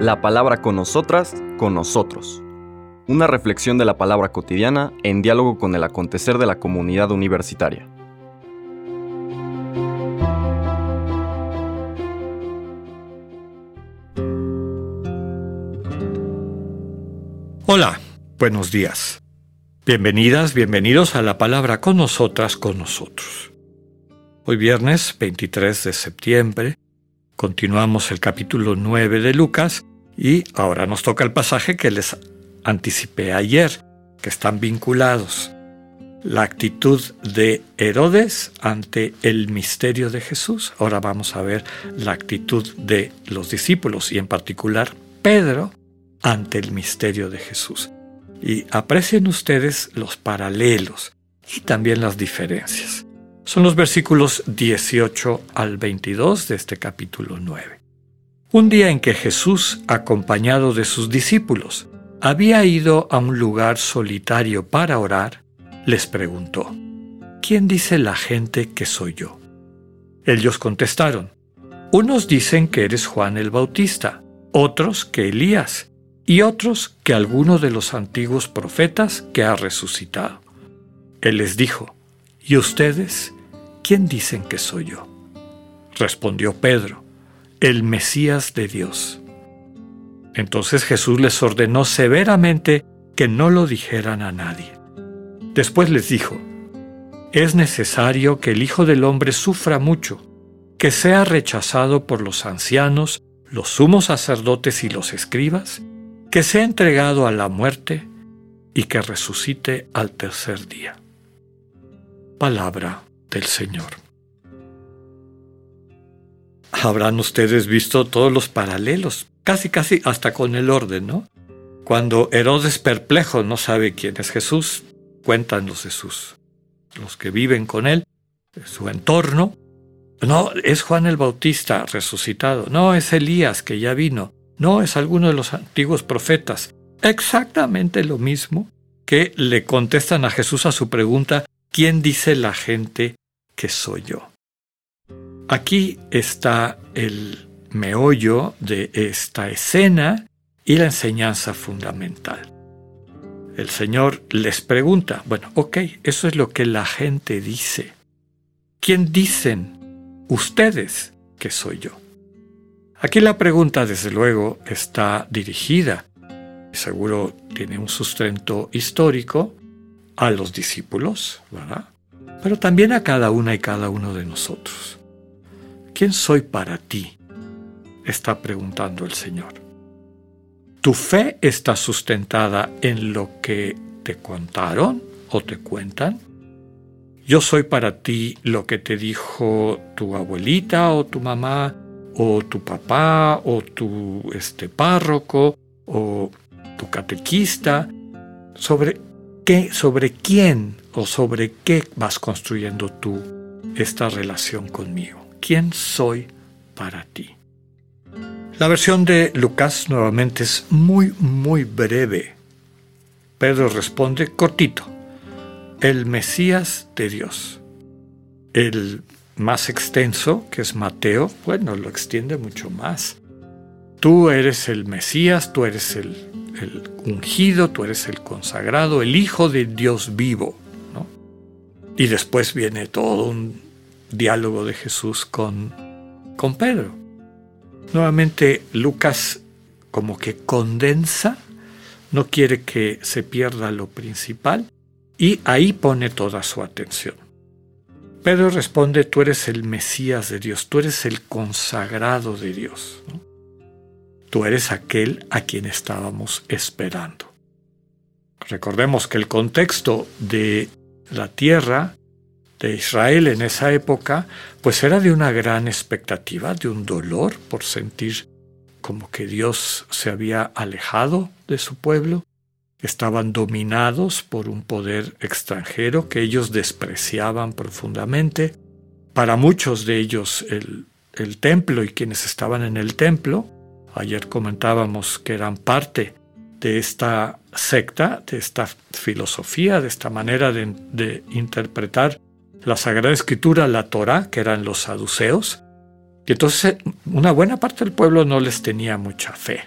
La palabra con nosotras, con nosotros. Una reflexión de la palabra cotidiana en diálogo con el acontecer de la comunidad universitaria. Hola, buenos días. Bienvenidas, bienvenidos a la palabra con nosotras, con nosotros. Hoy viernes 23 de septiembre continuamos el capítulo 9 de Lucas y ahora nos toca el pasaje que les anticipé ayer, que están vinculados. La actitud de Herodes ante el misterio de Jesús. Ahora vamos a ver la actitud de los discípulos y en particular Pedro ante el misterio de Jesús. Y aprecien ustedes los paralelos y también las diferencias. Son los versículos 18 al 22 de este capítulo 9. Un día en que Jesús, acompañado de sus discípulos, había ido a un lugar solitario para orar, les preguntó, ¿quién dice la gente que soy yo? Ellos contestaron, unos dicen que eres Juan el Bautista, otros que Elías, y otros que alguno de los antiguos profetas que ha resucitado. Él les dijo, ¿y ustedes quién dicen que soy yo? Respondió Pedro, el Mesías de Dios. Entonces Jesús les ordenó severamente que no lo dijeran a nadie. Después les dijo, es necesario que el Hijo del Hombre sufra mucho, que sea rechazado por los ancianos, los sumos sacerdotes y los escribas, que sea entregado a la muerte y que resucite al tercer día. Palabra Señor. Habrán ustedes visto todos los paralelos, casi casi hasta con el orden, ¿no? Cuando Herodes perplejo no sabe quién es Jesús, cuentan los Jesús, los que viven con él, su entorno. No, es Juan el Bautista resucitado, no, es Elías que ya vino, no, es alguno de los antiguos profetas. Exactamente lo mismo que le contestan a Jesús a su pregunta, ¿quién dice la gente que soy yo? Aquí está el meollo de esta escena y la enseñanza fundamental. El Señor les pregunta, bueno, ok, eso es lo que la gente dice. ¿Quién dicen ustedes que soy yo? Aquí la pregunta, desde luego, está dirigida, seguro tiene un sustento histórico, a los discípulos, ¿verdad? Pero también a cada una y cada uno de nosotros. ¿Quién soy para ti? Está preguntando el Señor. ¿Tu fe está sustentada en lo que te contaron o te cuentan? Yo soy para ti lo que te dijo tu abuelita o tu mamá o tu papá, o tu este, párroco, o tu catequista, sobre qué, sobre quién o sobre qué vas construyendo tú esta relación conmigo. ¿Quién soy para ti? La versión de Lucas nuevamente es muy, muy breve. Pedro responde cortito. El Mesías de Dios. El más extenso, que es Mateo, bueno, lo extiende mucho más. Tú eres el Mesías, tú eres el, ungido, tú eres el consagrado, el Hijo de Dios vivo. Y después viene todo un diálogo de Jesús con, con Pedro. Nuevamente Lucas como que condensa, no quiere que se pierda lo principal y ahí pone toda su atención. Pedro responde, tú eres el Mesías de Dios, tú eres el consagrado de Dios. Tú eres aquel a quien estábamos esperando. Recordemos que el contexto de la tierra de Israel en esa época, pues era de una gran expectativa, de un dolor por sentir como que Dios se había alejado de su pueblo, estaban dominados por un poder extranjero que ellos despreciaban profundamente. Para muchos de ellos el, templo y quienes estaban en el templo, ayer comentábamos que eran parte de esta secta, de esta filosofía, de esta manera de, interpretar la Sagrada Escritura, la Torah, que eran los saduceos, Y entonces una buena parte del pueblo no les tenía mucha fe.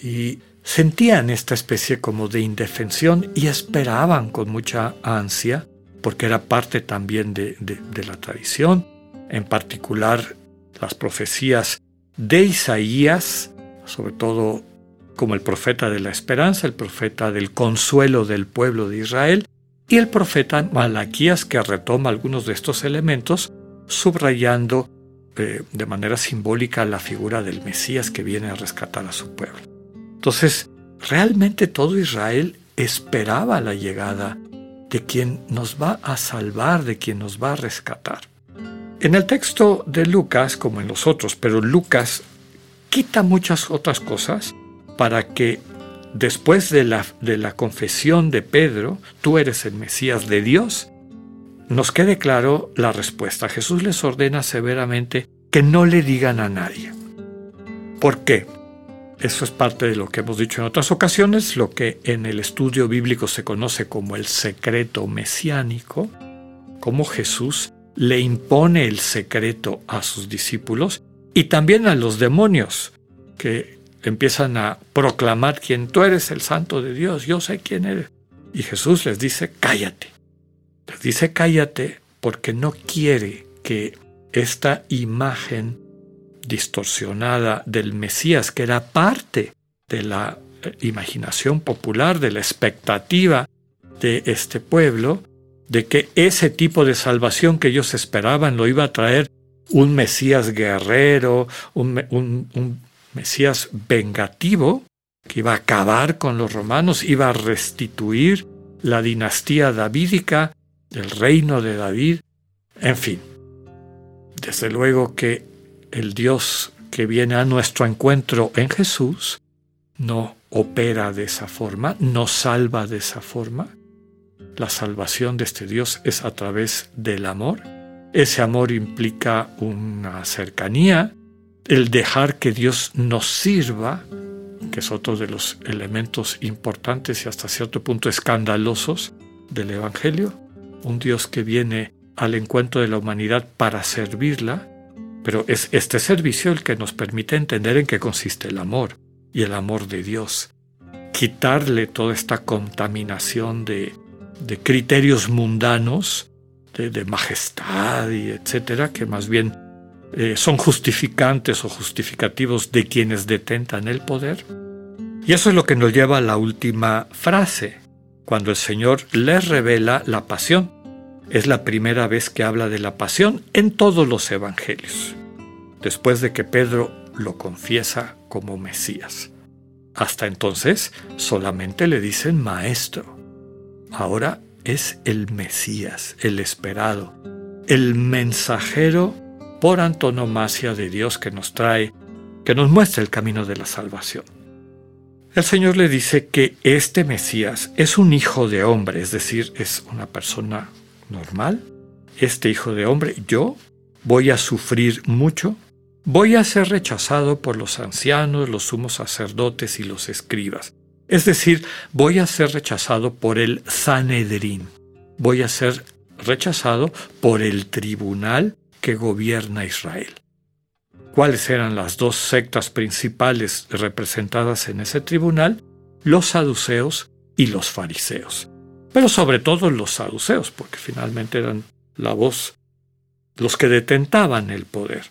Y sentían esta especie como de indefensión y esperaban con mucha ansia, porque era parte también de, de la tradición, en particular las profecías de Isaías, sobre todo como el profeta de la esperanza, el profeta del consuelo del pueblo de Israel, y el profeta Malaquías que retoma algunos de estos elementos, subrayando eh, de manera simbólica la figura del Mesías que viene a rescatar a su pueblo. Entonces, realmente todo Israel esperaba la llegada de quien nos va a salvar, de quien nos va a rescatar. En el texto de Lucas, como en los otros, pero Lucas quita muchas otras cosas para que después de la, de la confesión de Pedro, tú eres el Mesías de Dios, nos quede claro la respuesta. Jesús les ordena severamente que no le digan a nadie. ¿Por qué? Eso es parte de lo que hemos dicho en otras ocasiones, lo que en el estudio bíblico se conoce como el secreto mesiánico, como Jesús le impone el secreto a sus discípulos y también a los demonios, que empiezan a proclamar quién tú eres el santo de Dios, yo sé quién eres. Y Jesús les dice, cállate. Les dice, cállate porque no quiere que esta imagen distorsionada del Mesías, que era parte de la eh, imaginación popular, de la expectativa de este pueblo, de que ese tipo de salvación que ellos esperaban lo iba a traer un Mesías guerrero, un, un Mesías vengativo, que iba a acabar con los romanos, iba a restituir la dinastía davídica, el reino de David, en fin. Desde luego que el Dios que viene a nuestro encuentro en Jesús no opera de esa forma, no salva de esa forma. La salvación de este Dios es a través del amor. Ese amor implica una cercanía, el dejar que Dios nos sirva, que es otro de los elementos importantes y hasta cierto punto escandalosos del Evangelio, un Dios que viene al encuentro de la humanidad para servirla, pero es este servicio el que nos permite entender en qué consiste el amor y el amor de Dios. Quitarle toda esta contaminación de, criterios mundanos, de majestad y etcétera, que más bien eh, son justificantes o justificativos de quienes detentan el poder. Y eso es lo que nos lleva a la última frase, cuando el Señor les revela la pasión. Es la primera vez que habla de la pasión en todos los evangelios, después de que Pedro lo confiesa como Mesías. Hasta entonces solamente le dicen maestro. Ahora es el Mesías, el esperado, el mensajero por antonomasia de Dios que nos trae, que nos muestra el camino de la salvación. El Señor le dice que este Mesías es un hijo de hombre, es decir, es una persona normal. Este hijo de hombre, yo voy a sufrir mucho, voy a ser rechazado por los ancianos, los sumos sacerdotes y los escribas. Es decir, voy a ser rechazado por el Sanedrín, voy a ser rechazado por el tribunal que gobierna Israel. ¿Cuáles eran las dos sectas principales representadas en ese tribunal? Los saduceos y los fariseos. Pero sobre todo los saduceos, porque finalmente eran la voz, los que detentaban el poder.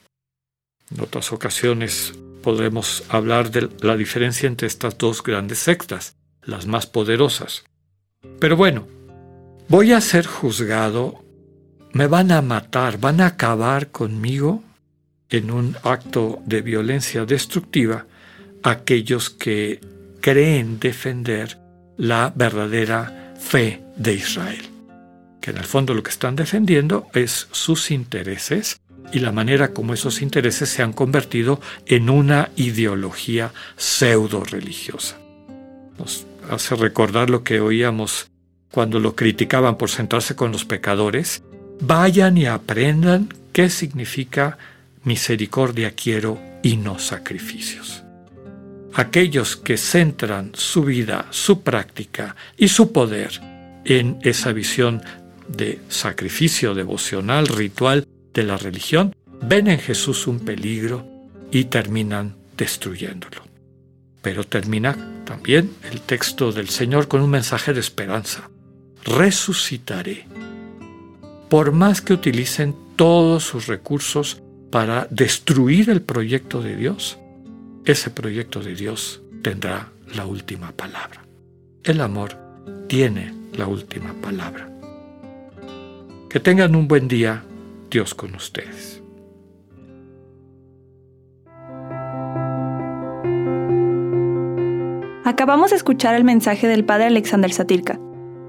En otras ocasiones podremos hablar de la diferencia entre estas dos grandes sectas, las más poderosas. Pero bueno, voy a ser juzgado me van a matar, van a acabar conmigo en un acto de violencia destructiva aquellos que creen defender la verdadera fe de Israel. Que en el fondo lo que están defendiendo es sus intereses y la manera como esos intereses se han convertido en una ideología pseudo religiosa. Nos hace recordar lo que oíamos cuando lo criticaban por centrarse con los pecadores Vayan y aprendan qué significa misericordia quiero y no sacrificios. Aquellos que centran su vida, su práctica y su poder en esa visión de sacrificio devocional, ritual de la religión, ven en Jesús un peligro y terminan destruyéndolo. Pero termina también el texto del Señor con un mensaje de esperanza. Resucitaré. Por más que utilicen todos sus recursos para destruir el proyecto de Dios, ese proyecto de Dios tendrá la última palabra. El amor tiene la última palabra. Que tengan un buen día, Dios con ustedes. Acabamos de escuchar el mensaje del Padre Alexander Satirka.